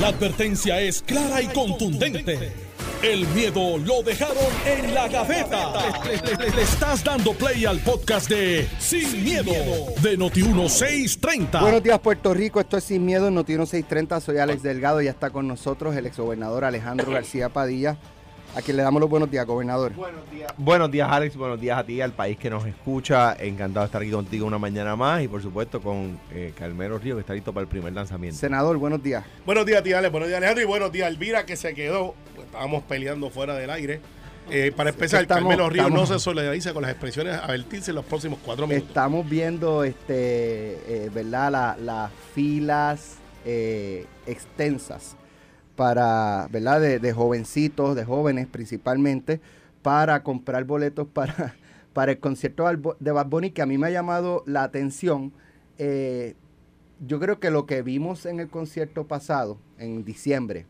La advertencia es clara y contundente. El miedo lo dejaron en la gaveta. Le, estás dando play al podcast de Sin, miedo, de Noti1630. Buenos días, Puerto Rico. Esto es Sin Miedo en Noti 1630. Soy Alex Delgado y ya está con nosotros el exgobernador Alejandro García Padilla, a quien le damos los buenos días, gobernador. Buenos días, Alex. Buenos días a ti, al país que nos escucha. Encantado de estar aquí contigo una mañana más y, por supuesto, con eh, Calmero Río, que está listo para el primer lanzamiento. Senador, buenos días. Buenos días, tía Ale. Buenos días, Alejandro. Y buenos días, Elvira, que se quedó. Pues, estábamos peleando fuera del aire. Eh, para empezar, Estamos- Carmelo Río no se solidariza con las expresiones a vertirse en los próximos cuatro minutos. Estamos viendo, este, eh, ¿verdad? La- las filas eh, extensas para, ¿verdad? De, de jovencitos, de jóvenes principalmente, para comprar boletos para, para el concierto de Bad- Bunny, que a mí me ha llamado la atención. Eh, yo creo que lo que vimos en el concierto pasado, en diciembre,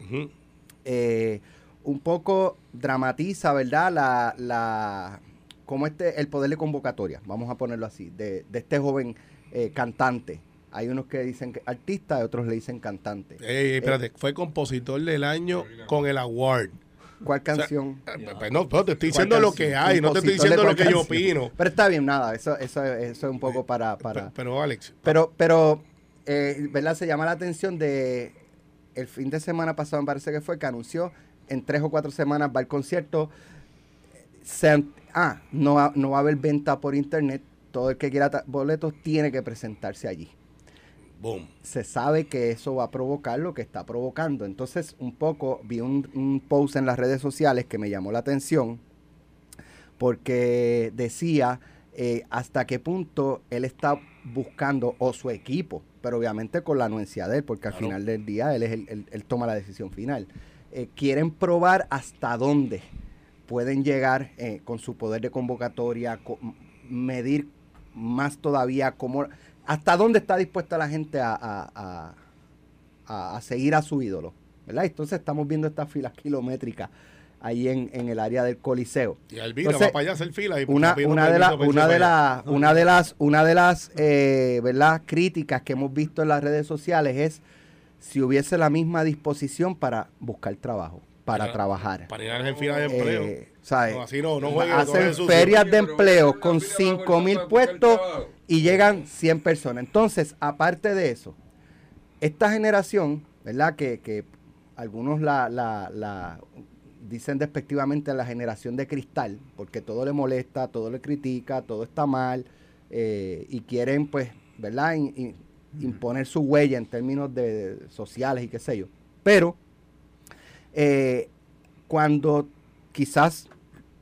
eh, un poco dramatiza, ¿verdad? La, la, como este, el poder de convocatoria, vamos a ponerlo así, de, de este joven eh, cantante. Hay unos que dicen que artista y otros le dicen cantante. Ey, espérate, fue compositor del año con el award. ¿Cuál canción? Eh, pues no, no, te estoy ¿Cuál diciendo lo que hay, no te estoy diciendo lo que yo opino. Pero está bien, nada, eso, eso, eso es un poco para... para Pe- Pero, Alex, Pero, pero eh, ¿verdad? Se llama la atención de el fin de semana pasado, me parece que fue, que anunció en tres o cuatro semanas va el concierto. Se ah, no, va- no va a haber venta por internet. Todo el que quiera boletos tiene que presentarse allí. Boom. Se sabe que eso va a provocar lo que está provocando. Entonces, un poco vi un, un post en las redes sociales que me llamó la atención porque decía eh, hasta qué punto él está buscando, o su equipo, pero obviamente con la anuencia de él, porque al Claro. final del día él, es el, él- él toma la decisión final. Eh, quieren probar hasta dónde pueden llegar eh, con su poder de convocatoria, co- medir más todavía cómo, hasta dónde está dispuesta la gente a, a- a- a- a seguir a su ídolo. ¿verdad? Entonces estamos viendo estas filas kilométricas ahí en, en el área del Coliseo. Y Elvira Entonces, va para allá a hacer fila. Y Una, una de, la- una irse de, para allá. la- una de las, una de las eh, ¿verdad? críticas que hemos visto en las redes sociales es si hubiese la misma disposición para buscar trabajo, para Para- trabajar. Para ir a en fila de empleo. Eh, ¿sabes? No, así no, no jueguen, no Hacen ferias de empleo con fila 5 mil puestos trabajo. Y llegan 100 personas. Entonces, aparte de eso, esta generación, ¿verdad? Que, que algunos la, la- la dicen despectivamente la generación de cristal, porque todo le molesta, todo le critica, todo está mal, eh, y quieren, pues, ¿verdad? In- in- imponer su huella en términos de, de sociales y qué sé yo. Pero, eh, cuando quizás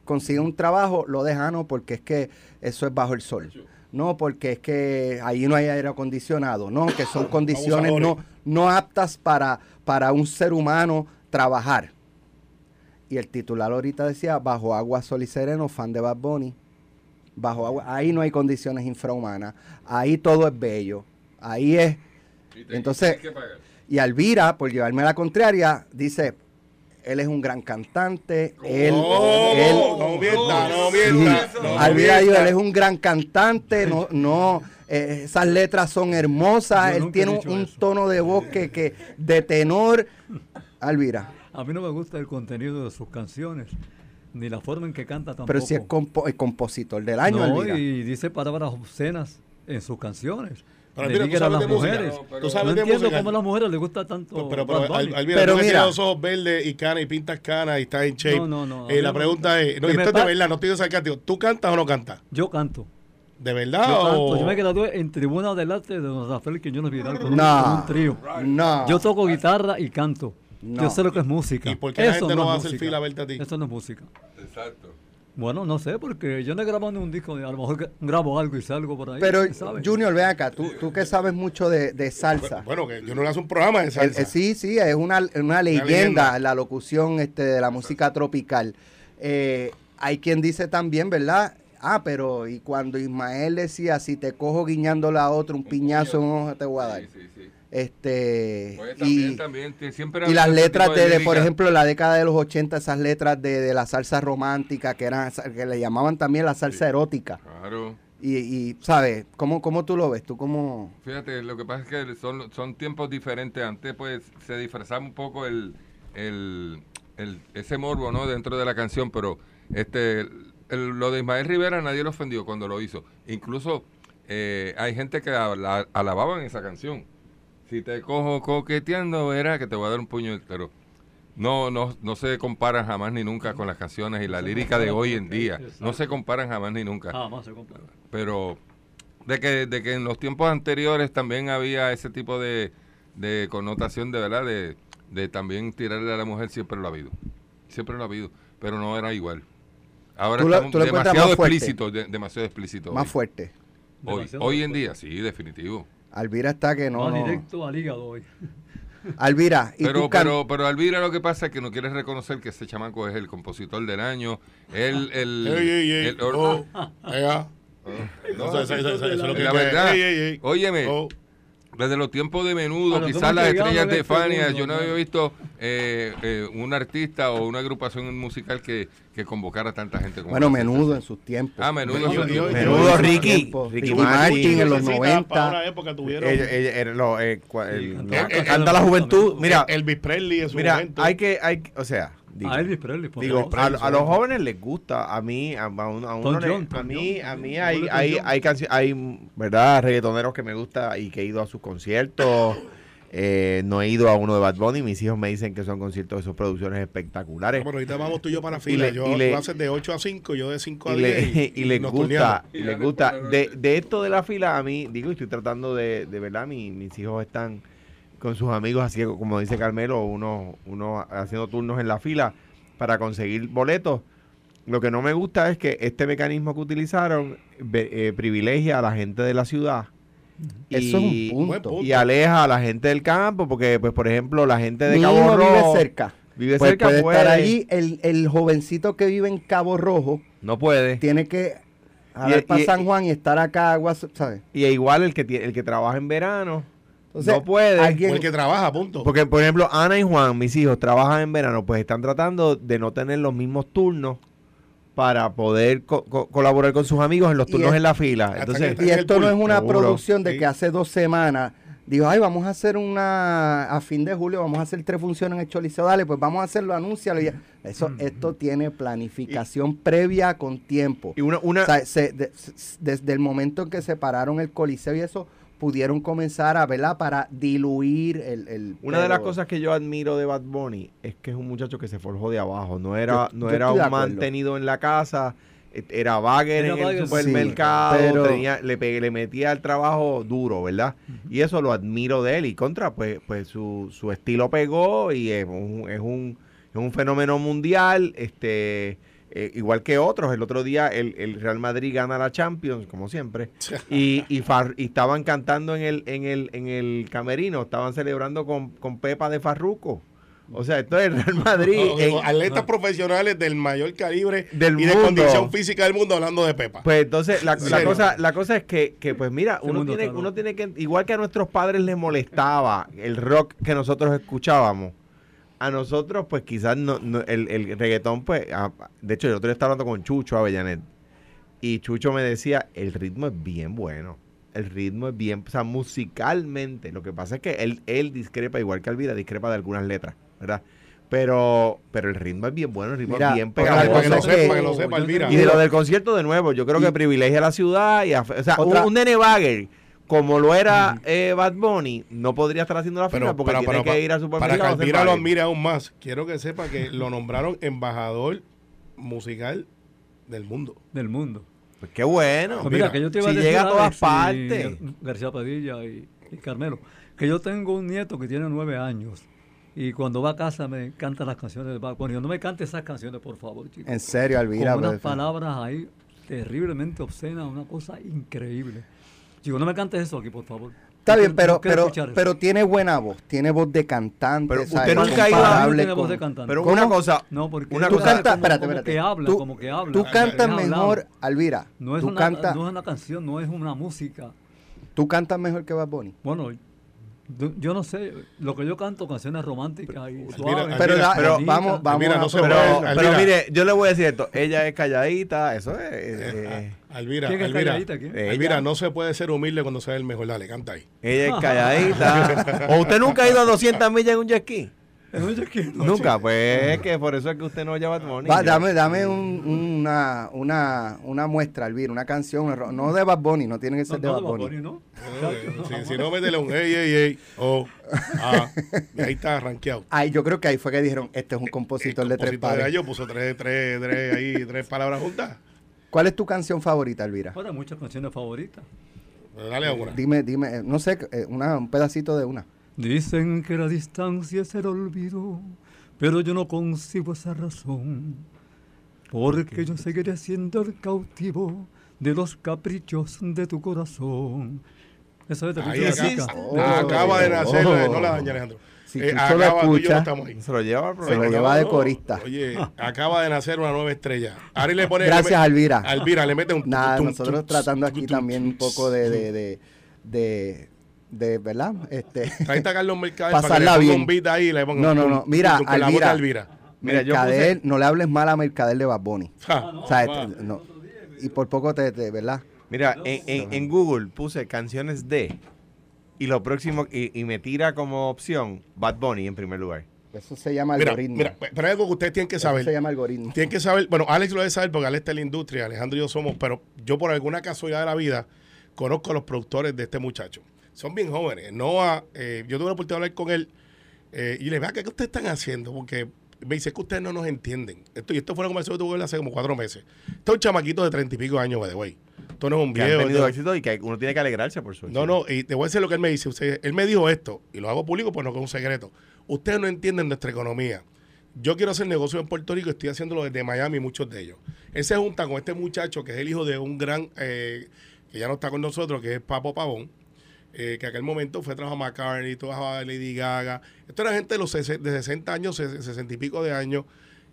consigue un trabajo, lo deja no, porque es que eso es bajo el sol. No, porque es que ahí no hay aire acondicionado, no, que son condiciones no, no aptas para, para un ser humano trabajar. Y el titular ahorita decía, bajo agua, sol y sereno, fan de Bad Bunny. Bajo agua, ahí no hay condiciones infrahumanas, ahí todo es bello, ahí es... Y te- Entonces. Y Alvira, por llevarme a la contraria, dice, él es un gran cantante, él... No, él no mienta, no Sí, mienta. no mienta. él es un gran cantante, no, no, eh, esas letras son hermosas, Yo él tiene un, tono de voz que, que de tenor. Alvira, A mí no me gusta el contenido de sus canciones, ni la forma en que canta tampoco. pero si es compo- el compositor del año, no, Alvira. y dice palabras obscenas en sus canciones. Pero, Alvira, ¿tú sabes las de música? mujeres. No, pero- Tú No sabes de entiendo música. cómo a las mujeres les gusta tanto Pero, pero, pero Al- Bunny. Alvira, Pero tú mira. tienes los ojos verdes y canas y pintas canas y estás en shape. No, no, no, Eh, la no pregunta es, no, esto es de verdad, no estoy sarcástico. ¿Tú cantas o no cantas? Yo canto. ¿De verdad Yo o...? canto. Yo me gradué en Tribuna del Arte de Don Rafael Quiñones Vidal con, un- No. con un trío. No. Yo toco guitarra y canto. No. Yo sé lo que es música. ¿Y por qué la Eso gente no va a es hacer música. fila a verte a ti? Eso no es música. Exacto. Bueno, no sé, porque yo no he grabado ni un disco. A lo mejor grabo algo y salgo por ahí. Pero. Junior, ven acá, tú, tú que sabes mucho de, de salsa. Bueno, que yo no le hago un programa de El- salsa. eh, sí, sí, es una, una leyenda, leyenda. la locución este, de la música tropical. Eh, hay quien dice también, ¿verdad? Ah, pero y cuando Ismael decía, si te cojo guiñándole a otro un piñazo en un ojo te voy a dar. Sí, sí, sí. Este, Pues también, y, también, siempre y las letras de, de, por ejemplo, en la década de los 80, esas letras de, de la salsa romántica, que eran que le llamaban también la salsa erótica. Claro. Y, y ¿sabes? ¿Cómo, ¿Cómo tú lo ves? ¿Tú cómo...? Fíjate, lo que pasa es que son, son tiempos diferentes. Antes, pues, se disfrazaba un poco el, el, el- ese morbo, ¿no? Dentro de la canción, pero este el- lo de Ismael Rivera nadie lo ofendió cuando lo hizo. Incluso eh, hay gente que ala- alababan esa canción. Si te cojo coqueteando, verás que te voy a dar un puño entero. No, no, no se comparan jamás ni nunca con las canciones y la lírica de hoy en día. No se comparan jamás ni nunca Jamás se compara. pero de que, de que en los tiempos anteriores también había ese tipo de, de connotación de verdad, de, de también tirarle a la mujer, siempre lo ha habido. Siempre lo ha habido, pero no era igual. Ahora Tú lo- estamos demasiado explícito, de- demasiado explícito. Más hoy. fuerte. Hoy, hoy en fuerte. día, sí, definitivo. Alvira está que no... Va no. directo al hígado hoy. Alvira, y Pero, tú can- pero, pero Alvira lo que pasa es que no quiere reconocer que ese chamaco es el compositor del año, él, el, Ey, ey, ey. el- Oh, ea. No, Eso- eso- eso- eso es lo que la verdad, Ey, ey, ey. óyeme. Desde los tiempos de menudo, Bueno, quizás las estrellas en de el Fania, yo no había visto eh, eh, un artista o una agrupación musical que, que convocara a tanta gente como Bueno, menudo en sus tiempos. Ah, menudo. Eso- yo- yo- Menudo Ricky, tiempo. Ricky Ricky Martin. En los Lucecita, 90. Para una época tuvieron. Canta la juventud. Mira, Elvis Presley en su mira, momento. hay que, hay, que- o sea, digo, A Elvis Presley. por digo, favor. a, a los jóvenes les gusta, a mí, a, a uno, a uno le- a mí, John. a mí hay, hay, hay canciones, hay, verdad, reggaetoneros que me gusta y que he ido a sus conciertos. Eh, no he ido a uno de Bad Bunny, mis hijos me dicen que son conciertos de sus producciones espectaculares. Bueno, ahorita vamos tú y yo para Y fila. le- yo, y le- haces de 8 a 5, yo de 5 a y 10. le, y les gusta, y les gusta. De, de esto de la fila, a mí, digo, estoy tratando de, de verdad, mi- mis hijos están con sus amigos, así como dice Carmelo, uno, uno haciendo turnos en la fila para conseguir boletos. Lo que no me gusta es que este mecanismo que utilizaron eh, privilegia a la gente de la ciudad. Eso es y- un Buen punto. Y aleja a la gente del campo, porque, pues, por ejemplo, la gente de Mi Cabo hijo Rojo vive cerca. vive Pues cerca, puede puede, estar allí. El, el jovencito que vive en Cabo Rojo no puede. tiene que jalar Y- para y- San Juan y estar acá, ¿sabes? Y igual el que, el que trabaja en verano Entonces, no puede. Alguien- el que trabaja, punto. Porque, por ejemplo, Ana y Juan, mis hijos, trabajan en verano, pues están tratando de no tener los mismos turnos para poder co- co- colaborar con sus amigos en los turnos es- en la fila. Entonces, Y esto no es una seguro. producción de Sí. que hace dos semanas dijo, ay, vamos a hacer una, a fin de julio, vamos a hacer tres funciones en el Choliseo, dale, pues vamos a hacerlo, anúncialo. ya. Eso, esto tiene planificación previa con tiempo. y una, una O sea, se- de- s- desde el momento en que separaron el Coliseo y eso, pudieron comenzar a, ¿verdad? Para diluir el... el- una de las cosas que yo admiro de Bad Bunny es que es un muchacho que se forjó de abajo. No era, Yo- no yo era un acuerdo. mantenido en la casa. eh, Era bagger en el sí, supermercado, pero- tenía- le, pe- le metía el trabajo duro, ¿verdad? Y eso lo admiro de él. Y contra, pues, pues su, su estilo pegó y es un, es un, es un fenómeno mundial, este eh, igual que otros. El otro día el, el Real Madrid gana la Champions, como siempre, y, y, Far- y estaban cantando en el, en el, en el camerino, estaban celebrando con, con Pepa de Farruco. O sea, esto es el Real Madrid. O- o en- atletas profesionales del mayor calibre Del y de mundo. condición física del mundo hablando de Pepa. Pues entonces la, ¿En la cosa la cosa es que, que, pues mira, uno mundo tiene, uno tiene que, igual que a nuestros padres les molestaba el rock que nosotros escuchábamos, a nosotros pues quizás no, no- el, el reggaetón pues, ah, de hecho yo otro día estaba hablando con Chucho Avellanet y Chucho me decía, el ritmo es bien bueno, el ritmo es bien, o sea, musicalmente, lo que pasa es que él, él discrepa, igual que Alvira, discrepa de algunas letras, ¿verdad? Pero, pero el ritmo es bien bueno, el ritmo Mira, es bien pegado. para que lo cosa sepa, que- para que lo sepa, yo Elvira. Y de lo del concierto de nuevo, yo creo Y- que privilegia a la ciudad y a- o sea, Otra- un, un nene bagger como lo era eh, Bad Bunny, no podría estar haciendo la fila Pero, porque pero- tiene pero que ir al para supermercado. que a hacer Alvira lo admire aún más, quiero que sepa que lo nombraron embajador musical del mundo. Del mundo. Pues qué bueno. Pues mira, que yo te iba si a decir, llega a todas partes. García Padilla y, y Carmelo, que yo tengo un nieto que tiene nueve años y cuando va a casa me canta las canciones de Bad Bunny. No me cante esas canciones, por favor, chicos. En serio, Alvira. Con unas palabras ahí terriblemente obscenas, una cosa increíble. Chico, no me cantes eso aquí, por favor. Está bien, pero, pero, pero tiene buena voz, tiene voz de cantante. Pero ¿sabes? usted nunca ha ido a- Tiene voz de con- cantante. Pero ¿Cómo? una cosa, No, porque una Tú cantas, espérate, como espérate. que habla, tú, como que habla. Tú cantas mejor, Alvira. No es, tú, una, cantas, no es una canción, no es una música. tú cantas mejor que Bad Bunny. Bueno, Yo- no sé, lo que yo canto, canciones románticas y suaves. Pero, la- pero vamos, vamos no se Pero, mire, yo le voy a decir esto. Ella es calladita, eso es. eh, Alvira, ¿Quién es Alvira, calladita? ¿Quién? Eh, Alvira, ella. no se puede ser humilde cuando se ve el mejor. Dale, canta ahí. ella es calladita. ¿O usted nunca ha ido a 200 millas en un jet ski? No, yo. Nunca, pues es que por eso es que usted no lleva Bunny. Va, dame dame un- una, una, una muestra, Elvira, una canción, una no de Bad Bunny, no tiene que ser No, de no, Bad Bad Bunny. Bunny, ¿no? Si, si no, métele un ey, ey, ey, oh, ah, y ahí está rankeado. Ay, yo creo que ahí fue que dijeron, este es un compositor de tres Compositor de pares. gallo puso tres, tres, tres, ahí, tres palabras juntas. ¿Cuál es tu canción favorita, Elvira? Ahora muchas canciones favoritas. Dale una. Dime, dime, eh, no sé, eh, una, un pedacito de una. Dicen que la distancia es el olvido, pero yo no consigo esa razón. Porque yo seguiré siendo el cautivo de los caprichos de tu corazón. Eso es de Ahí acá-. Oh. acaba de nacer, Oh. no la daña Alejandro. Si Eh, acaba- tú y yo no escuchas, estamos ahí. Se lo lleva Se lo lleva de corista. Oye, acaba de nacer una nueva estrella. Ari le pone. Gracias, le me- Alvira. Alvira, le mete un. Nada, tum, nosotros tum, tratando tum, aquí tum, también un poco de, de, de, de, de, ¿verdad? Este, Ahí Carlos Mercader para que le Pasarla ponga bien. un ahí y le ponga No, no, no. Mira, con la voz de Alvira. Alvira. Mira, yo puse- no le hables mal a Mercader de Bad Bunny. Ja. O sea, va. este, no. Y por poco te, te- ¿verdad? Mira, en, en- en Google puse canciones de. Y lo próximo. Y, y me tira como opción Bad Bunny en primer lugar. Eso se llama Mira, algoritmo. mira, pero hay algo que ustedes tienen que Eso saber. se llama algoritmo. Tienen que saber, bueno, Alex lo debe saber porque Alex está en la industria, Alejandro y yo somos, pero yo por alguna casualidad de la vida conozco a los productores de este muchacho. Son bien jóvenes. Noah, eh, yo tuve la oportunidad de hablar con él eh, y le vea ¿qué ustedes están haciendo? Porque me dice que ustedes no nos entienden. Esto, y esto fue una conversación que tuve él hace como cuatro meses. Este es un chamaquito de treinta y pico años, by the way. Esto no es un Que han viejo. tenido esto- éxito y que uno tiene que alegrarse por su no, no, y te voy a decir lo que él me dice. Usted- él me dijo esto, y lo hago público, pues no que es un secreto. Ustedes no entienden nuestra economía. Yo quiero hacer negocio en Puerto Rico, estoy haciéndolo desde Miami, muchos de ellos. Él se junta con este muchacho que es el hijo de un gran, eh, que ya no está con nosotros, que es Papo Pavón, eh, que aquel momento fue trabajar a McCartney, trabajaba a Lady Gaga. Esto era gente de los de 60 años, ses- 60 y pico de años,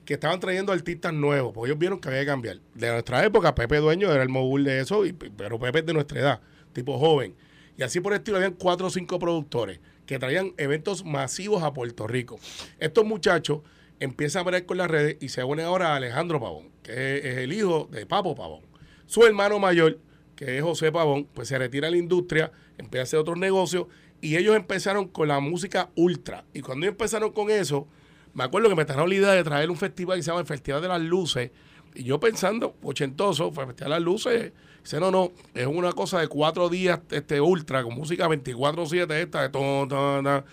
que estaban trayendo artistas nuevos, porque ellos vieron que había que cambiar. De nuestra época, Pepe Dueño era el mogul de eso, y- pero Pepe es de nuestra edad, tipo joven. Y así por el estilo habían cuatro o cinco productores que traían eventos masivos a Puerto Rico. Estos muchachos empiezan a ver con las redes y se unen ahora a Alejandro Pavón, que es, es el hijo de Papo Pavón. Su hermano mayor, que es José Pavón, pues se retira de la industria, empieza a hacer otros negocios y ellos empezaron con la música ultra. Y cuando ellos empezaron con eso, me acuerdo que me trajeron la idea de traer un festival que se llama el Festival de las Luces. Y yo pensando, ochentoso, el Festival de las Luces. Dice, no, no, es una cosa de cuatro días este ultra, con música 24-7 esta, de todo, todo, todo.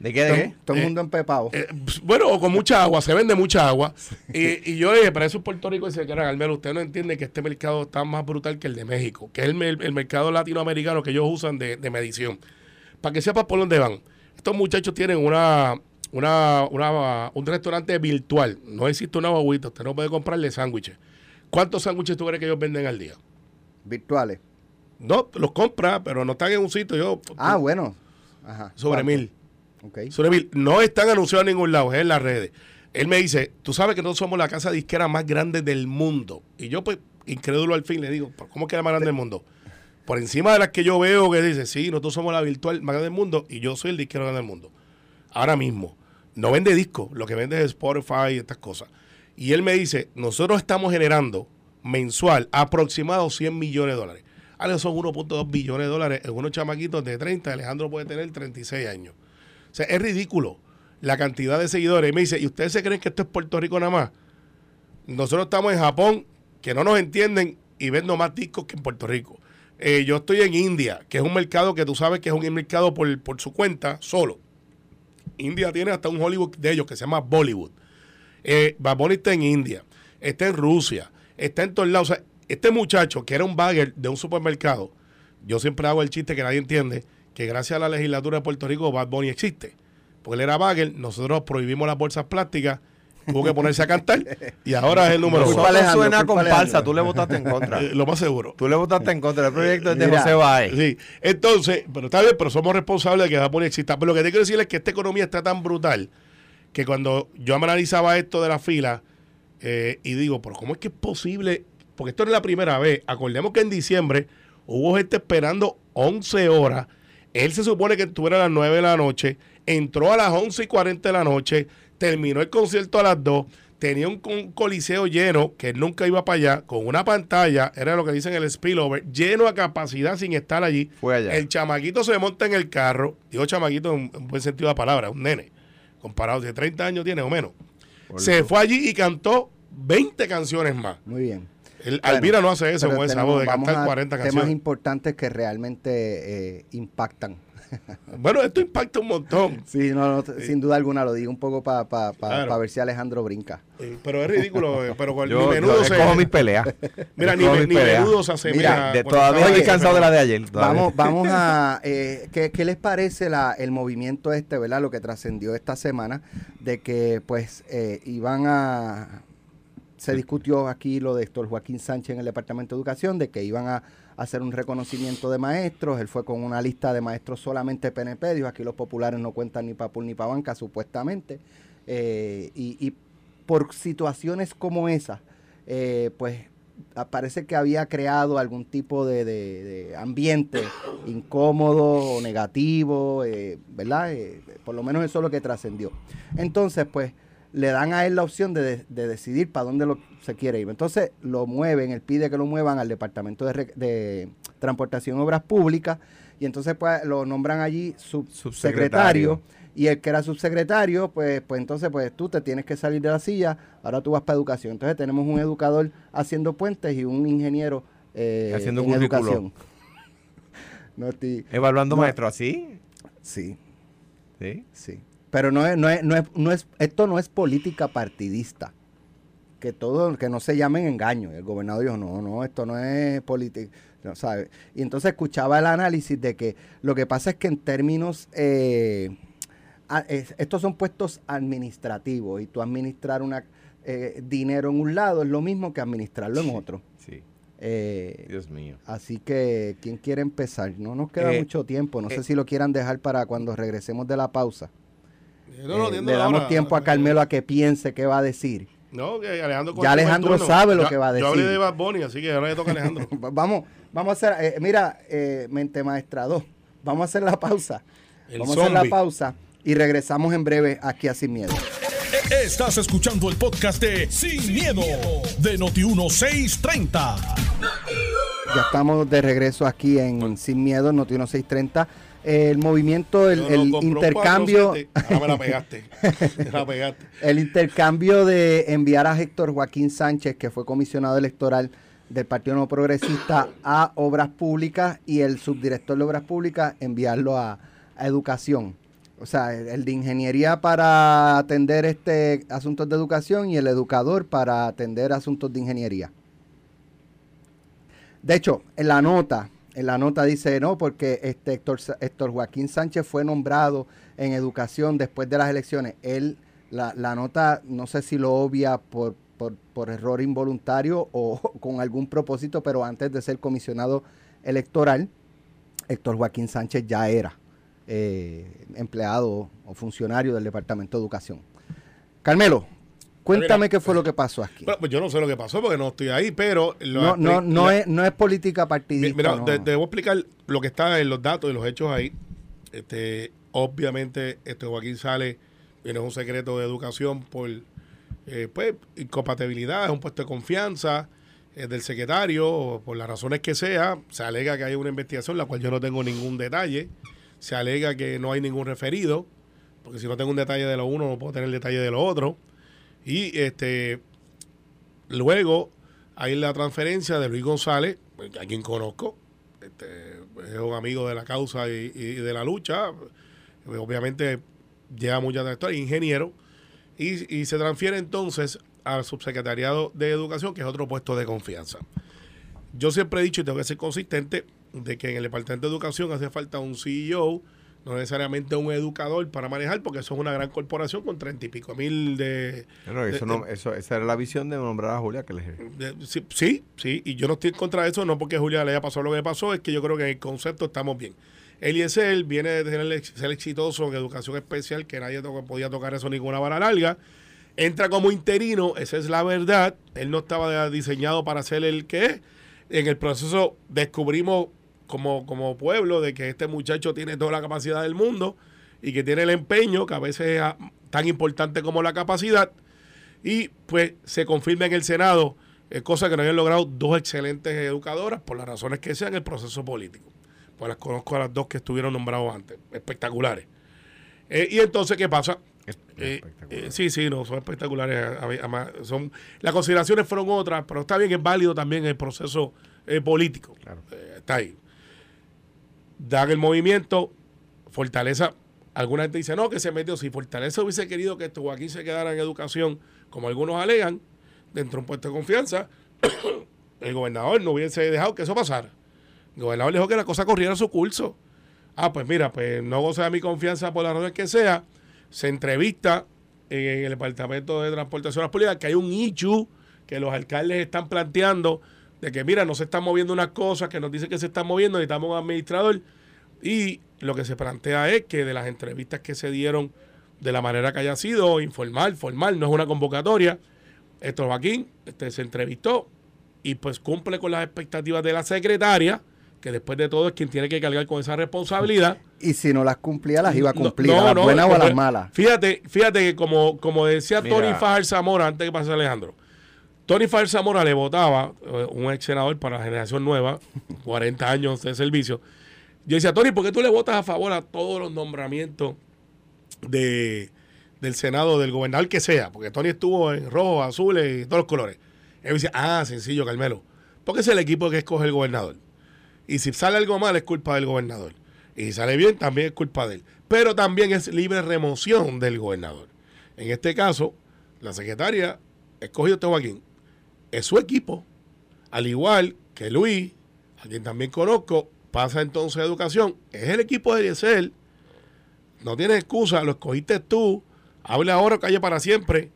¿De qué? ¿De qué? Todo el Eh, mundo empepado. Eh, pues, bueno, o con mucha agua, se vende mucha agua. Y, y yo dije, pero eso es Puerto Rico. Y dice, cara, Carmelo, usted no entiende que este mercado está más brutal que el de México, que es el, el mercado latinoamericano que ellos usan de, de medición. Para que sepas por dónde van. Estos muchachos tienen una, una, una- un restaurante virtual. No existe una guaguita, usted no puede comprarle sándwiches. ¿Cuántos sándwiches tú crees que ellos venden al día? Virtuales. No, los compra, pero no están en un sitio. Yo, Ah, bueno. Ajá. sobre ¿Cuánto? mil. Ok. Sobre mil. No están anunciados en ningún lado, es en las redes. Él me dice, tú sabes que nosotros somos la casa disquera más grande del mundo. Y yo, pues, incrédulo al fin, le digo, "¿Pero ¿cómo que la más grande del mundo? Por encima de las que yo veo que dice, sí, nosotros somos la virtual más grande del mundo y yo soy el disquero más grande del mundo. Ahora mismo. No vende discos, lo que vende es Spotify y estas cosas. Y él me dice, nosotros estamos generando mensual aproximado 100 millones de dólares. Ahora son 1.2 billones de dólares en unos chamaquitos de 30. Alejandro puede tener 36 años. Sea, es ridículo la cantidad de seguidores. Y me dice, ¿y ustedes se creen que esto es Puerto Rico nada más? Nosotros estamos en Japón, que no nos entienden y vendo más discos que en Puerto Rico. Eh, yo estoy en India, que es un mercado que tú sabes que es un mercado por, por su cuenta solo. India tiene hasta un Hollywood de ellos que se llama Bollywood. Eh, Bad Bunny está en India, está en Rusia, está en todos lados. O sea, este muchacho que era un bagger de un supermercado, yo siempre hago el chiste que nadie entiende, que gracias a la legislatura de Puerto Rico Bad Bunny existe. Porque él era bagger, nosotros prohibimos las bolsas plásticas, tuvo que ponerse a cantar y ahora es el número Culpa uno. Suena con falsa, tú le votaste en contra. Eh, lo más seguro. Tú le votaste en contra. El proyecto es de Mira, José Baez. Sí, entonces, pero está bien, pero somos responsables de que Bad Bunny exista. Pero lo que te quiero decir es que esta economía está tan brutal que cuando yo analizaba esto de la fila eh, y digo, pero ¿cómo es que es posible? Porque esto no es la primera vez. Acordemos que en diciembre hubo gente esperando 11 horas Él se supone que estuviera a las 9 de la noche, entró a las 11 y 40 de la noche, terminó el concierto a las 2, tenía un, un coliseo lleno, que él nunca iba para allá, con una pantalla, era lo que dicen el spillover, lleno a capacidad sin estar allí. Fue allá. El chamaquito se monta en el carro, digo chamaquito en un buen sentido de la palabra, un nene, comparado de 30 años tiene o menos. Por Se fue allí y cantó 20 canciones más. Muy bien. El, Bueno, Alvira no hace eso con esa voz de cantar a 40 temas canciones. importantes que realmente eh, impactan. Bueno, esto impacta un montón. Sí, no, no, sin duda alguna lo digo un poco para Claro. ver si Alejandro brinca. Eh, Pero es ridículo. eh, Pero con Yo, ni menudo yo se. escojo mis peleas. Mira, ni, me- mis ni peleas. menudo se asemeja. Mira, De- todavía estoy cansado de la de ayer. todavía. Vamos, vamos a. eh, ¿qué, qué les parece la, el movimiento este, verdad? Lo que trascendió esta semana, de que, pues, eh, iban a. Se discutió aquí lo de Héctor Joaquín Sánchez en el Departamento de Educación, de que iban a hacer un reconocimiento de maestros. Él fue con una lista de maestros solamente PNP. Dijo aquí los populares no cuentan ni para ni para banca, supuestamente. Eh, y, y por situaciones como esa, eh, pues parece que había creado algún tipo de, de- de ambiente incómodo o negativo, eh, ¿verdad? Eh, por lo menos eso es lo que trascendió. Entonces, pues, le dan a él la opción de, de- de decidir para dónde lo, se quiere ir. Entonces, lo mueven, él pide que lo muevan al Departamento de, de Transportación y Obras Públicas, y entonces, pues, lo nombran allí subsecretario. Subsecretario. Y el que era subsecretario, pues, pues entonces, pues tú te tienes que salir de la silla, ahora tú vas para educación. Entonces tenemos un educador haciendo puentes y un ingeniero eh, Haciendo en currículo. educación. No estoy- Evaluando No. maestros así. Sí, Sí. sí. Pero no es, no es, no es, no es, esto no es política partidista. Que todo, que no se llamen engaños. El gobernador dijo, no, no, esto no es política. No, ¿sabe? Y entonces escuchaba el análisis de que lo que pasa es que en términos, eh, a- es- estos son puestos administrativos y tú administrar una eh, dinero en un lado es lo mismo que administrarlo en otro. Sí. Eh, Dios mío. Así que, ¿quién quiere empezar? No nos queda Eh, mucho tiempo. No eh, sé si lo quieran dejar para cuando regresemos de la pausa. No, no, Eh, atiendo le damos ahora. tiempo a Carmelo a que piense qué va a decir. No, que Alejandro Ya Alejandro sabe lo Ya- que va a Yo hablé decir. de Bad Bunny, así que ahora le toca a Alejandro. Va- Vamos, vamos a hacer, eh, mira, eh, mente maestra 2, vamos a hacer la pausa. El vamos a hacer la pausa y regresamos en breve aquí a Sin Miedo. Estás escuchando el podcast de Sin, miedo, de Noti1630. Ya estamos de regreso aquí en Sin Miedo, Noti 1630. El movimiento, el, intercambio, 4-7. Ahora me la pegaste. Me la pegaste. el intercambio de enviar a Héctor Joaquín Sánchez, que fue comisionado electoral del Partido No Progresista, a Obras Públicas y el subdirector de Obras Públicas enviarlo a, a Educación. O sea, el, el de Ingeniería para atender este asuntos de educación y el educador para atender asuntos de ingeniería. De hecho, en la nota, en la nota dice no, porque este Héctor, Héctor Joaquín Sánchez fue nombrado en educación después de las elecciones. Él, la, la nota, no sé si lo obvia por, por, por error involuntario o con algún propósito, pero antes de ser comisionado electoral, Héctor Joaquín Sánchez ya era eh, empleado o funcionario del Departamento de Educación. Carmelo, cuéntame Mira, qué fue lo que pasó aquí. Bueno, pues yo no sé lo que pasó porque no estoy ahí, pero... No, no, no, la- es, no es política partidista. Mira, no. te, te voy a explicar lo que está en los datos y los hechos ahí. Este, obviamente, este Joaquín sale, y no es un secreto de educación por eh, pues, incompatibilidad, es un puesto de confianza eh, del secretario, o por las razones que sea. Se alega que hay una investigación, la cual yo no tengo ningún detalle. Se alega que no hay ningún referido, porque si no tengo un detalle de lo uno, no puedo tener el detalle de lo otro. Y este luego hay la transferencia de Luis González, pues, a quien conozco, este, es un amigo de la causa y, de la lucha, pues, obviamente lleva mucha trayectoria, ingeniero, y, y se transfiere entonces al subsecretariado de Educación, que es otro puesto de confianza. Yo siempre he dicho y tengo que ser consistente de que en el Departamento de Educación hace falta un CEO, no necesariamente un educador para manejar, porque eso es una gran corporación con treinta y pico mil de, Bueno, eso de- no, eso, esa era la visión de nombrar a Julia que le de- sí, sí, sí, y yo no estoy en contra de eso, no porque Julia le haya pasado lo que pasó, es que yo creo que en el concepto estamos bien. Eliezer viene de tener ser exitoso en educación especial, que nadie to- podía tocar eso ninguna vara larga. Entra como interino, esa es la verdad. Él no estaba diseñado para ser el que es. En el proceso descubrimos como, como pueblo de que este muchacho tiene toda la capacidad del mundo y que tiene el empeño, que a veces es ah, tan importante como la capacidad, y pues se confirma en el Senado, eh, cosa que no habían logrado dos excelentes educadoras, por las razones que sean, el proceso político. Pues las conozco a las dos que estuvieron nombrados antes, espectaculares. Eh, y entonces, ¿qué pasa? Eh, eh, sí, sí, no, son espectaculares. además, son, las consideraciones fueron otras, pero está bien, es válido también el proceso eh, político. Está ahí. Dan el movimiento, Fortaleza. Alguna gente dice, no, que se metió. Si Fortaleza hubiese querido que esto Joaquín se quedara en educación, como algunos alegan, dentro de un puesto de confianza, el gobernador no hubiese dejado que eso pasara. El gobernador dejó que la cosa corriera su curso. Ah, pues mira, pues no goza de mi confianza por la razón que sea. Se entrevista en el Departamento de Transportación Públicas que hay un issue que los alcaldes están planteando de que, mira, no se están moviendo unas cosas que nos dicen que se están moviendo, necesitamos un administrador. Y lo que se plantea es que de las entrevistas que se dieron de la manera que haya sido, informal, formal, no es una convocatoria, esto Joaquín este, se entrevistó y pues cumple con las expectativas de la secretaria, que después de todo es quien tiene que cargar con esa responsabilidad. Y si no las cumplía, las iba a cumplir, no, a las no, buenas o a las malas. Fíjate, fíjate que como, como decía Mira. Tony Fajar Zamora antes que pase Alejandro, Tony Fajar Zamora le votaba, eh, un ex senador para la generación nueva, 40 años de servicio. Yo decía, Tony, ¿por qué tú le votas a favor a todos los nombramientos de, del Senado, del gobernador que sea? Porque Tony estuvo en rojo, azul y todos los colores. Él decía, ah, sencillo, Carmelo. Porque es el equipo que escoge el gobernador. Y si sale algo mal es culpa del gobernador. Y si sale bien también es culpa de él. Pero también es libre remoción del gobernador. En este caso, la secretaria escogió a este Joaquín. Es su equipo. Al igual que Luis, a quien también conozco, pasa entonces a educación. Es el equipo de Eliezer. No tienes excusa, lo escogiste tú. Hable ahora o calle para siempre.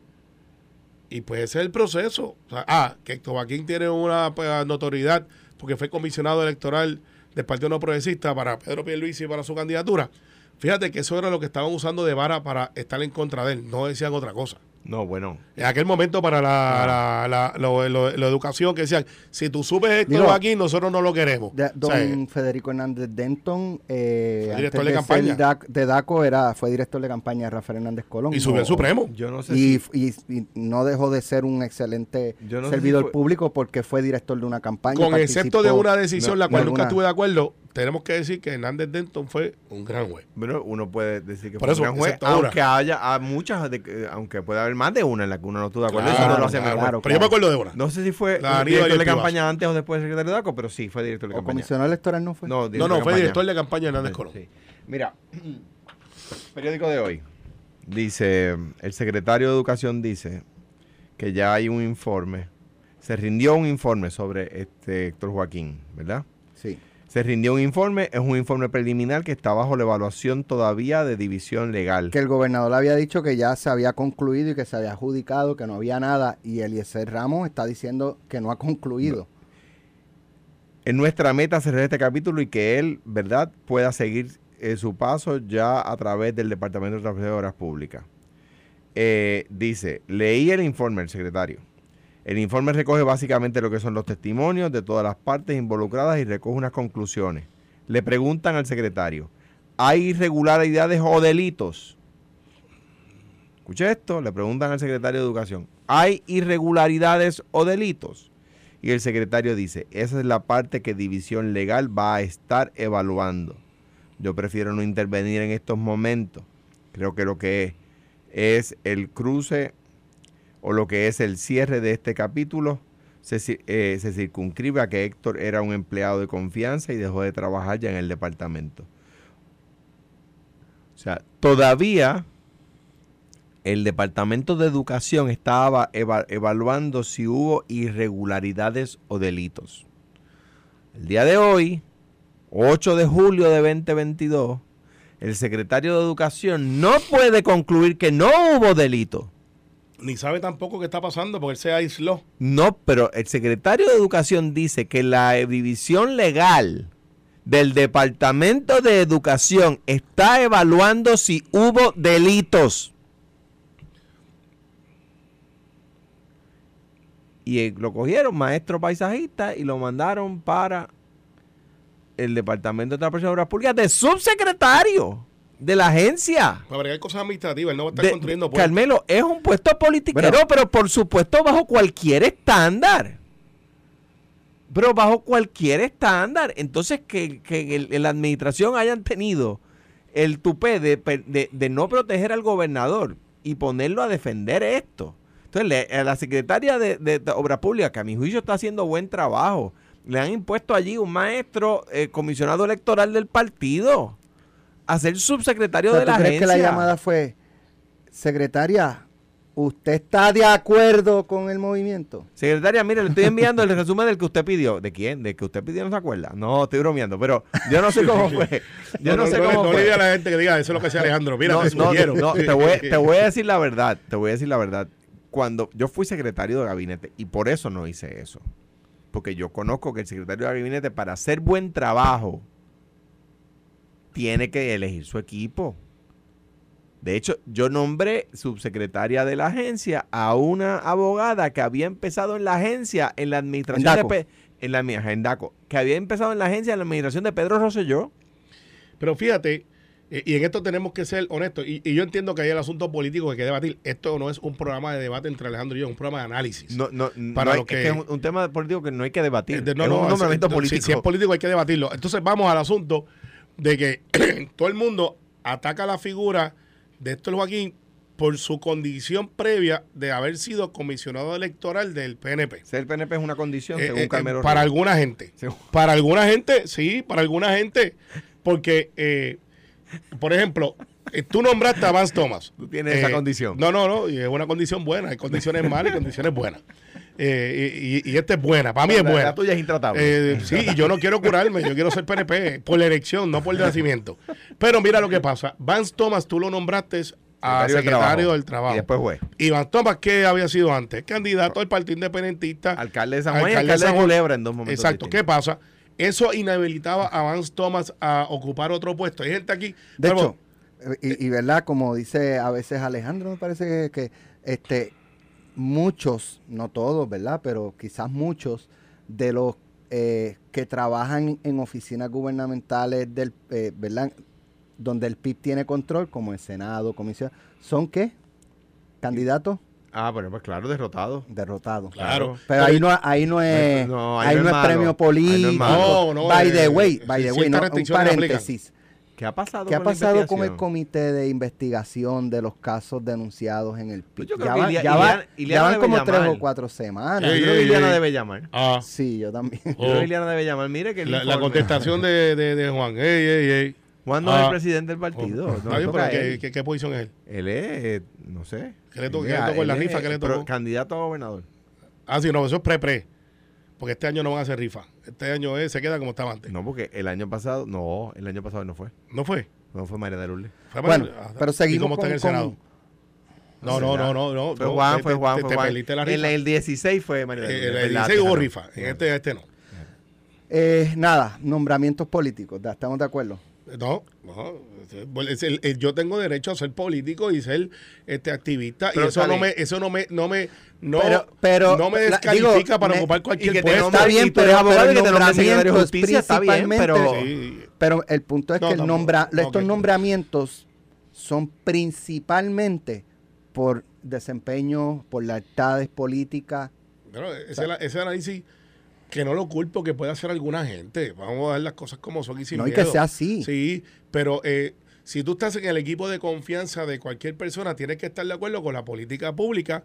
Y pues ese es el proceso. O sea, ah, que Héctor Joaquín tiene una pues, notoriedad porque fue comisionado electoral del Partido No Progresista para Pedro Pierluisi y para su candidatura. Fíjate que eso era lo que estaban usando de vara para estar en contra de él. No decían otra cosa. No, bueno. En aquel momento para la, la, la- lo- lo- la educación que decían, si tú subes esto Digo, aquí, nosotros no lo queremos. De- O don sea, Federico Hernández Denton, eh, Fue director de, de campaña. ser DAC- de DACO, era, fue director de campaña de Rafael Hernández Colón. y subió el No- Supremo. Yo no sé Y, si. y- y no dejó de ser un excelente no servidor si fue- público porque fue director de una campaña. Con excepto de una decisión no, la cual nunca alguna- estuve de acuerdo, tenemos que decir que Hernández Denton fue un gran juez. Bueno, uno puede decir que Por fue eso, un gran juez, ahora. aunque haya a muchas, de que- aunque pueda haber más de una en la que uno no estuvo de acuerdo. Claro, eso no lo hace claro, mejor. claro. Pero yo me acuerdo de una. No sé si fue La director de campaña antes o después de secretario de DACO, pero sí, fue director de O campaña. comisionado electoral no fue. No, No, no, fue campaña. director de campaña de Hernández Sí, Colón. sí. Mira, periódico de hoy. Dice, el secretario de Educación dice que ya hay un informe. Se rindió un informe sobre este Héctor Joaquín, ¿verdad? Se rindió un informe, es un informe preliminar que está bajo la evaluación todavía de división legal. Que el gobernador había dicho que ya se había concluido y que se había adjudicado, que no había nada. Y Eliezer Ramos está diciendo que no ha concluido. En nuestra meta cerrar este capítulo y que él, ¿verdad?, pueda seguir eh, su paso ya a través del Departamento de Obras Públicas. Eh, dice, leí el informe del secretario. El informe recoge básicamente lo que son los testimonios de todas las partes involucradas y recoge unas conclusiones. Le preguntan al secretario, ¿hay irregularidades o delitos? Escuche esto, le preguntan al secretario de Educación, ¿hay irregularidades o delitos? Y el secretario dice, esa es la parte que División Legal va a estar evaluando. Yo prefiero no intervenir en estos momentos. Creo que lo que es, es el cruce o lo que es el cierre de este capítulo eh, se circunscribe a que Héctor era un empleado de confianza y dejó de trabajar ya en el departamento. O sea, todavía el Departamento de Educación estaba eva- evaluando si hubo irregularidades o delitos. El día de hoy, 8 de julio de 2022, el secretario de Educación no puede concluir que no hubo delito. Ni sabe tampoco qué está pasando porque él se aisló. No, pero el secretario de Educación dice que la división legal del Departamento de Educación está evaluando si hubo delitos. Y eh, lo cogieron, maestro paisajista, y lo mandaron para el Departamento de Transportación y Obras Públicas de subsecretario de la agencia. Para bregar cosas administrativas, él no va a estar De- construyendo puentes. Carmelo, es un puesto politiquero, Bueno. pero por supuesto bajo cualquier estándar. Pero bajo cualquier estándar. Entonces, que, que el- en la administración hayan tenido el tupé de, de- de no proteger al gobernador y ponerlo a defender esto. Entonces, le- a la secretaria de, de- de Obras Públicas, que a mi juicio está haciendo buen trabajo, le han impuesto allí un maestro eh, comisionado electoral del partido a ser subsecretario O sea, de ¿Tú la crees agencia. que la llamada fue, secretaria, ¿usted está de acuerdo con el movimiento? Secretaria, mire, le estoy enviando el resumen del que usted pidió. ¿De quién? ¿De que usted pidió? ¿No se acuerda? No, estoy bromeando, pero yo no sé cómo fue. Yo no, sé no, cómo no fue. le diga a la gente que diga, eso es lo que hace Alejandro. Mira, no, te no, no, te, voy, te voy a decir la verdad, te voy a decir la verdad. Cuando yo fui secretario de gabinete, y por eso no hice eso, porque yo conozco que el secretario de gabinete, para hacer buen trabajo, tiene que elegir su equipo. De hecho, yo nombré subsecretaria de la agencia a una abogada que había empezado en la agencia, en la administración En de. Pe- en la mi- en DACO, que había empezado en la agencia, en la administración de Pedro Rosselló. Pero fíjate, eh, y en esto tenemos que ser honestos, y, y yo entiendo que hay el asunto político que hay que debatir. Esto no es un programa de debate entre Alejandro y yo, es un programa de análisis. No, no, Para no hay- lo que- es, que es un, tema político que no hay que debatir. Eh, de- no, es no, un nombramiento si- político. Si, es político hay que debatirlo. Entonces vamos al asunto de que todo el mundo ataca la figura de Héctor Joaquín por su condición previa de haber sido comisionado electoral del PNP. Ser PNP es una condición, Eh, según eh, Carmelo para alguna gente. Según- Para alguna gente, sí, para alguna gente. Porque, eh, por ejemplo, eh, tú nombraste a Vance Thomas. Tú tienes esa condición. No, no, no, y es una condición buena. Hay condiciones malas y condiciones buenas. Eh, y, esta es buena, para mí es buena. La tuya es intratable. Eh, sí, y yo no quiero curarme, yo quiero ser PNP por la elección, no por el nacimiento. Pero mira lo que pasa. Vance Thomas, tú lo nombraste a del secretario del Trabajo. Y después fue Y Vance Thomas, ¿qué había sido antes? Candidato al Partido Independentista. alcalde de San Juan y Alcalde de alcalde de. Culebra en dos momentos Exacto. ¿Qué pasa? Eso inhabilitaba a Vance Thomas a ocupar otro puesto. Hay gente aquí. De Pero- hecho, eh, y, y verdad, como dice a veces Alejandro, me parece que, que, este muchos, no todos, ¿verdad? Pero quizás muchos de los eh, que trabajan en oficinas gubernamentales del, eh, ¿verdad? Donde el PIB tiene control, como el Senado, Comisión, ¿son qué? Candidatos Ah, bueno, pues claro, derrotado. derrotados. Claro. Pero ahí no, ahí no es, No, ahí ahí no no es malo. premio Ahí no es político. malo. No, no, by eh, the way, eh, by the way, no, un aplican. ¿Qué ha pasado ¿Qué ha pasado con el comité de investigación de los casos denunciados en el Pues PIB? yo creo ya van, Ilia- ya va- Iliana- ya van como llamar. tres o cuatro semanas. Yo Ey, creo que Iliana debe llamar. Ah, Sí, yo también. Yo Oh. creo que Iliana debe llamar. Mire que la, contestación de, de, de Juan. Ey, ey, ey. Juan no es Ah. el presidente del partido. Oh, no pero ¿qué, él. qué, qué posición es él? Él es, eh, no sé. ¿Qué le tocó en la rifa? ¿Qué le tocó? Candidato a gobernador. Ah, sí, no, eso es pre-pre. Porque este año no van a hacer rifa. Este año es, se queda como estaba antes. No, No, porque el año pasado, no, el año pasado no fue. fue. No fue María de Lourdes. Fue Bueno, para- pero ¿Y seguimos cómo está en el Senado? con- No, no, no, no, no. Fue no, Juan, fue Juan, te, fue Juan. perdiste la En rifa. el 16 fue María de Eh, Lourdes. el, ¿verdad? 16 hubo rifa. En este, este no. Eh, nada, nombramientos políticos. ¿da- ¿Estamos de acuerdo? No, no. es el- el- yo tengo derecho a ser político y ser este activista Pero y eso no me eso no me no me no, Pero- pero, no me la- descalifica digo, para me- ocupar Y cualquier puesto. Está bien, y pero- abogado pero y que te secretario de justicia, está bien, pero... Sí. Pero el punto es No, que el tampoco. nombra, No, estos nombramientos son principalmente por desempeño, por lealtades políticas. Bueno, ese, ese análisis que no lo culpo que pueda hacer alguna gente. Vamos a ver las cosas como son y sin no hay miedo. que sea así. Sí, pero eh, si tú estás en el equipo de confianza de cualquier persona, tienes que estar de acuerdo con la política pública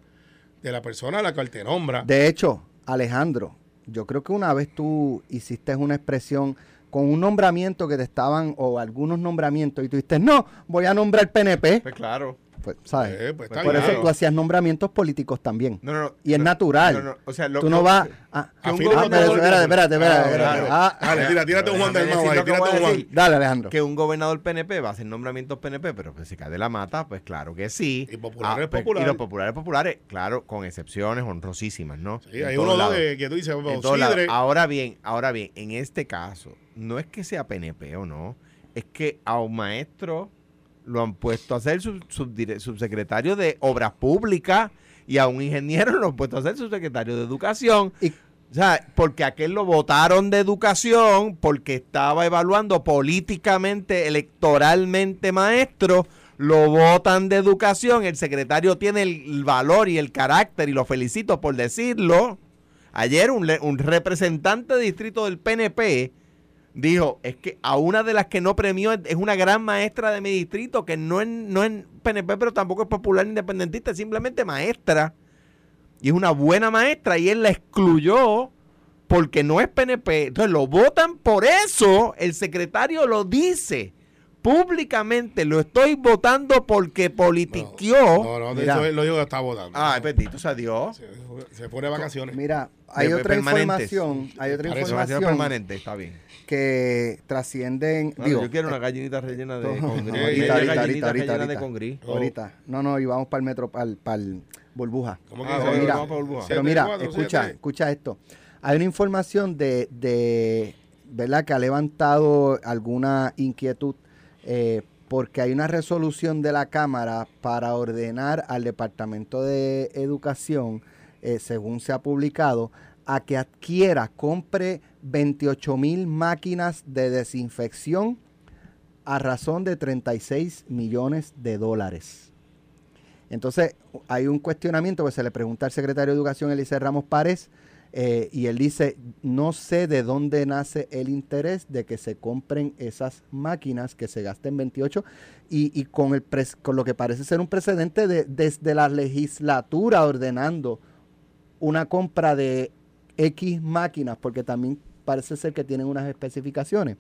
de la persona a la cual te nombra. De hecho, Alejandro, yo creo que una vez tú hiciste una expresión con un nombramiento que te estaban, o algunos nombramientos, y tú dijiste, no, voy a nombrar PNP. Pues claro. Pues, ¿sabes? Eh, pues Por bien. eso tú hacías nombramientos políticos también. No, no, no. Y es No, natural. no, no, O sea, lo, tú no vas a... A Ah, ah, espérate, espérate, espérate, Ah. Ah, Dale, tira, tírate un Juan del Mau ahí, tírate un Juan. Dale, Alejandro. que un gobernador PNP va a hacer nombramientos PNP, pero pues, si cae de la mata, pues claro que sí. Y populares, populares. Y los populares, populares, claro, con excepciones honrosísimas, ¿no? Sí, En hay uno de, que tú dices. Sidre, Ahora bien, ahora bien, en este caso, no es que sea PNP o no, es que a un maestro lo han puesto a ser sub- subsecretario de Obras Públicas y a un ingeniero lo han puesto a ser subsecretario de Educación. Y- O sea, porque aquel lo votaron de educación porque estaba evaluando políticamente, electoralmente maestro, lo votan de educación, el secretario tiene el valor y el carácter y lo felicito por decirlo. Ayer un, un representante de distrito del PNP dijo, es que a una de las que no premió es una gran maestra de mi distrito, que no es, no es PNP, pero tampoco es popular independentista, es simplemente maestra. Y es una buena maestra y él la excluyó porque no es PNP. Entonces lo votan por eso. El secretario lo dice públicamente. Lo estoy votando porque politiqueó. No, no, de Mira. hecho él lo dijo que está votando. Ah, bendito sea Dios. Se, se pone vacaciones. Mira, hay De- otra información, hay otra Parece Información permanente, está bien. que trascienden, digo, yo quiero una gallinita rellena de congrí. Ahorita, ahorita, gallinita ahorita, rellena de ahorita. congrí. ahorita, no, no, y vamos para el metro, para el, burbuja. ¿Cómo Ah, se bueno, mira, vamos para burbuja. Pero mira, cuatro, escucha, siete. escucha esto. Hay una información de, de ¿verdad? Que ha levantado alguna inquietud eh, porque hay una resolución de la Cámara para ordenar al Departamento de Educación, eh, según se ha publicado, a que adquiera, compre 28 mil máquinas de desinfección a razón de 36 millones de dólares. Entonces, hay un cuestionamiento que se le pregunta al secretario de Educación, Elise Ramos Párez, eh, y él dice, no sé de dónde nace el interés de que se compren esas máquinas, que se gasten 28, y, con, el con lo que parece ser un precedente de, desde la legislatura ordenando una compra de X máquinas, porque también parece ser que tienen unas especificaciones.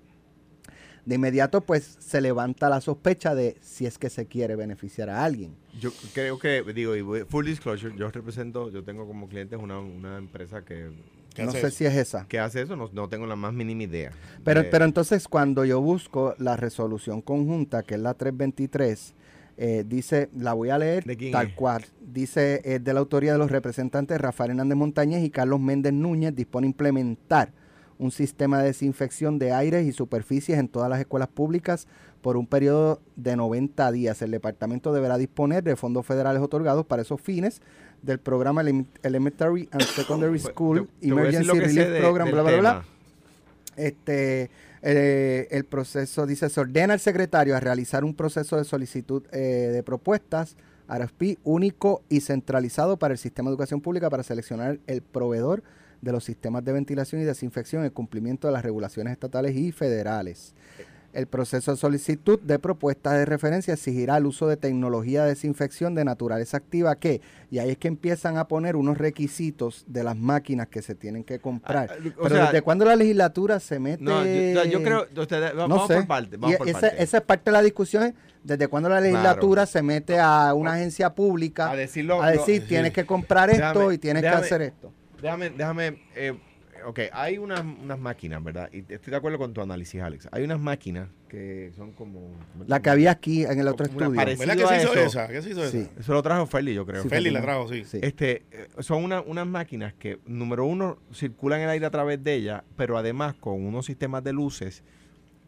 De inmediato, pues se levanta la sospecha de si es que se quiere beneficiar a alguien. Yo creo que, digo, y voy- full disclosure, yo represento, yo tengo como clientes una, una empresa que, ¿Qué No sé eso? si es esa. que hace eso, no, no tengo la más mínima idea. Pero, De- pero entonces cuando yo busco la resolución conjunta, que es la 323, eh, dice, la voy a leer ¿De quién tal es? cual. Dice, es de la autoría de los representantes Rafael Hernández Montañez y Carlos Méndez Núñez, dispone implementar un sistema de desinfección de aires y superficies en todas las escuelas públicas por un periodo de 90 días. El departamento deberá disponer de fondos federales otorgados para esos fines del programa Elementary and Secondary Pues, School te- te Emergency Relief de- Program, bla, bla, bla. Este, eh, el proceso dice, se ordena al secretario a realizar un proceso de solicitud eh, de propuestas, RFP, único y centralizado para el sistema de educación pública para seleccionar el proveedor de los sistemas de ventilación y desinfección en cumplimiento de las regulaciones estatales y federales. El proceso de solicitud de propuestas de referencia exigirá el uso de tecnología de desinfección de naturaleza activa que, y ahí es que empiezan a poner unos requisitos de las máquinas que se tienen que comprar. Ah, Pero sea, ¿desde cuándo la legislatura se mete? No, yo, yo creo, No vamos sé. por parte, vamos por esa, parte. esa es parte de la discusión, es desde cuándo la legislatura se mete a una agencia pública A decirlo- a decir tienes que comprar esto Déjame- y tienes déjame- que hacer esto. Déjame, déjame, eh, ok, hay unas, unas máquinas, ¿verdad? Y estoy de acuerdo con tu análisis, Alex. Hay unas máquinas que son como... La que había aquí en el otro estudio. ¿Verdad que se hizo eso. esa? ¿Qué se hizo Sí. esa? Eso lo trajo Ferli, yo creo. Sí, Feli la Feli. trajo, sí. Sí. Este, eh, son una- unas máquinas que, número uno, circulan el aire a través de ellas, pero además con unos sistemas de luces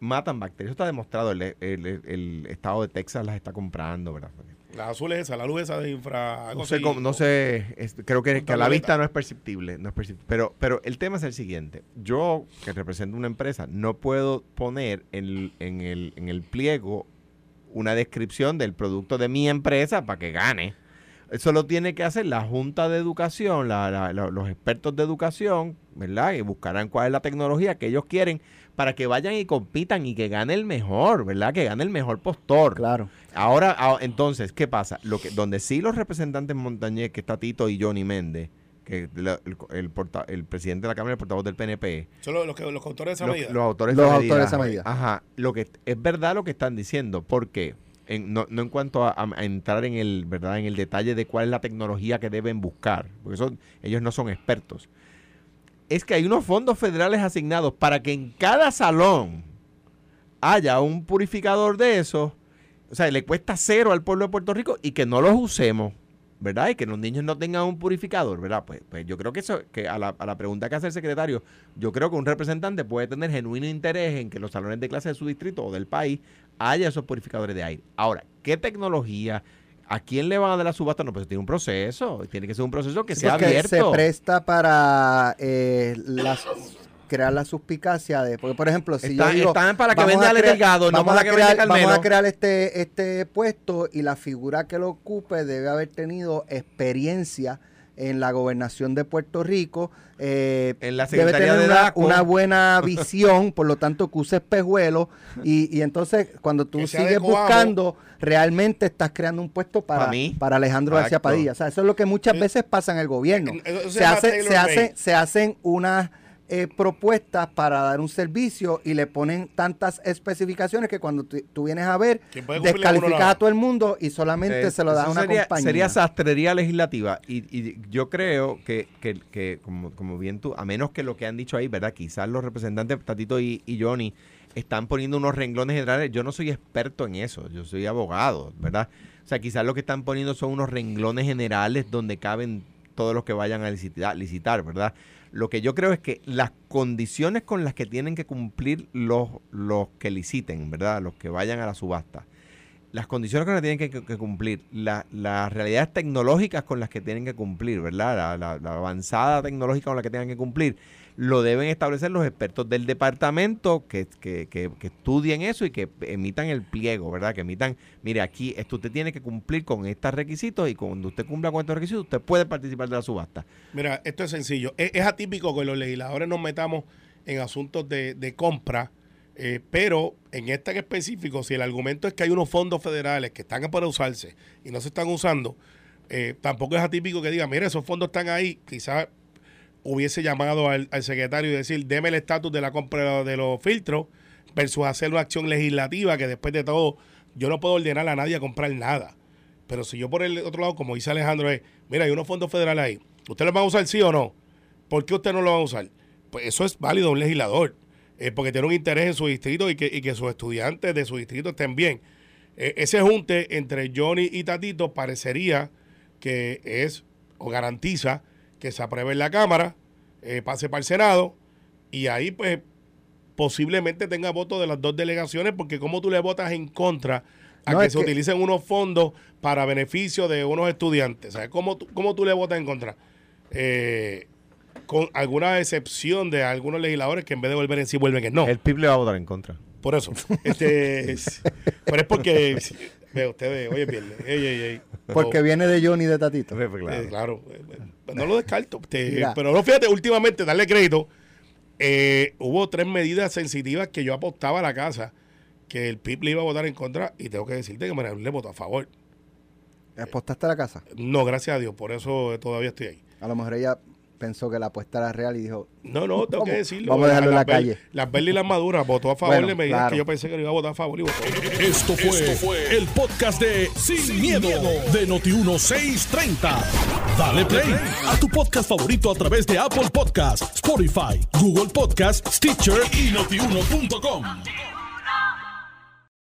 matan bacterias. Eso está demostrado. El, el- el- el estado de Texas las está comprando, ¿verdad? La azul es esa, la luz esa de infra. No sé, cómo- no sé, es- creo que, que a la vista no es perceptible, no es perceptible. Pero, pero el tema es el siguiente. Yo, que represento una empresa, no puedo poner en, en el, en el pliego una descripción del producto de mi empresa para que gane. Eso lo tiene que hacer la Junta de Educación, la- la- la- los expertos de educación, ¿verdad? Y buscarán cuál es la tecnología que ellos quieren para que vayan y compitan y que gane el mejor, ¿verdad? Que gane el mejor postor. Claro. Ahora, ah, entonces, ¿qué pasa? Lo que, donde sí los representantes Montañez, que está Tito y Johnny Méndez, que la- el, el porta- el presidente de la Cámara y el portavoz del PNP, Son los, los, que- los autores de esa los, medida. los autores, Los de esa autores de medida, esa medida. Ajá, lo que es verdad lo que están diciendo, porque no, no en cuanto a, entrar en el, ¿verdad? En el detalle de cuál es la tecnología que deben buscar, porque eso, ellos no son expertos. Es que hay unos fondos federales asignados para que en cada salón haya un purificador de esos, o sea, le cuesta cero al pueblo de Puerto Rico y que no los usemos, ¿verdad? Y que los niños no tengan un purificador, ¿verdad? Pues, pues yo creo que eso, que a la, a la pregunta que hace el secretario, yo creo que un representante puede tener genuino interés en que los salones de clase de su distrito o del país haya esos purificadores de aire. Ahora, ¿qué tecnología? ¿A quién le van a dar la subasta? No, pues tiene un proceso. Tiene que ser un proceso que sea Porque abierto. se presta para eh, las- crear la suspicacia de porque por ejemplo si Está- yo digo están para que venda Ale Delgado, no vamos para a que crear, venda vamos a crear este este puesto y la figura que lo ocupe debe haber tenido experiencia en la gobernación de Puerto Rico eh, En la debe Secretaría tener de una, una buena visión por lo tanto que use espejuelos y, y entonces cuando tú Que sigues buscando realmente estás creando un puesto para, Pa' mí. para Alejandro García. Padilla. O sea eso es lo que muchas veces pasa en el gobierno. Se hace, se, hace, se hacen unas eh, propuestas para dar un servicio y le ponen tantas especificaciones que cuando tú, vienes a ver, descalificas a todo el mundo y solamente Eh, se lo das a una sería, compañía. Sería sastrería legislativa. Y, y yo creo que, que, que como, como bien tú, a menos que lo que han dicho ahí, ¿verdad? Quizás los representantes, Tatito y, y Johnny, están poniendo unos renglones generales. Yo no soy experto en eso, yo soy abogado, ¿verdad? O sea, quizás lo que están poniendo son unos renglones generales donde caben todos los que vayan a licitar, ¿verdad? Lo que yo creo es que las condiciones con las que tienen que cumplir los, los que liciten, ¿verdad? Los que vayan a la subasta, las condiciones con las que tienen que, cumplir, la- las realidades tecnológicas con las que tienen que cumplir, ¿verdad? La avanzada tecnológica con la que tengan que cumplir, lo deben establecer los expertos del departamento que, que- que- estudien eso y que emitan el pliego, ¿verdad? Que emitan, mire, aquí esto usted tiene que cumplir con estos requisitos y cuando usted cumpla con estos requisitos, usted puede participar de la subasta. Mira, esto es sencillo. Es, es atípico que los legisladores nos metamos en asuntos de, de compra, eh, pero en este en específico, si el argumento es que hay unos fondos federales que están para usarse y no se están usando, eh, tampoco es atípico que diga, mire, esos fondos están ahí, quizás hubiese llamado al, secretario y decir, deme el estatus de la compra de los filtros versus hacer una acción legislativa que después de todo yo no puedo ordenar a nadie a comprar nada. Pero si yo por el otro lado, como dice Alejandro, es, mira, hay unos fondos federales ahí, ¿usted los va a usar sí o no? ¿Por qué usted no lo va a usar? Pues eso es válido un legislador, eh, porque tiene un interés en su distrito y que, y que sus estudiantes de su distrito estén bien. Eh, ese junte entre Johnny y Tatito parecería que es o garantiza que se apruebe en la Cámara, eh, pase para el Senado y ahí pues posiblemente tenga votos de las dos delegaciones porque como tú le votas en contra a No, que se que- utilicen unos fondos para beneficio de unos estudiantes. ¿Sabes cómo, tú- cómo tú le votas en contra? Eh, con alguna excepción de algunos legisladores que en vez de volver en sí vuelven en no. El PIB le va a votar en contra. Por eso. Este, es- pero es porque, ve ustedes, oye, viernes, ey, ey, ey. Porque viene de Johnny de Tatito. Pues, pues, Eh, claro. claro, eh, no lo descarto. Pero no, fíjate, últimamente, darle crédito, eh, hubo tres medidas sensitivas que yo apostaba a la casa que el PIB le iba a votar en contra y tengo que decirte que María le votó a favor. ¿Apostaste a la casa? No, gracias a Dios, por eso todavía estoy ahí. A lo mejor ella pensó que la apuesta era real y dijo, No, no, tengo que decirlo. vamos a dejarlo en la calle. Las verdes y las maduras votó a favor Bueno, de medidas claro. que yo pensé que no iba a votar a favor y votó. Esto fue, el podcast de Sin, miedo, de Noti1630. Dale play a tu podcast favorito a través de Apple Podcasts, Spotify, Google Podcasts, Stitcher y notiuno.com.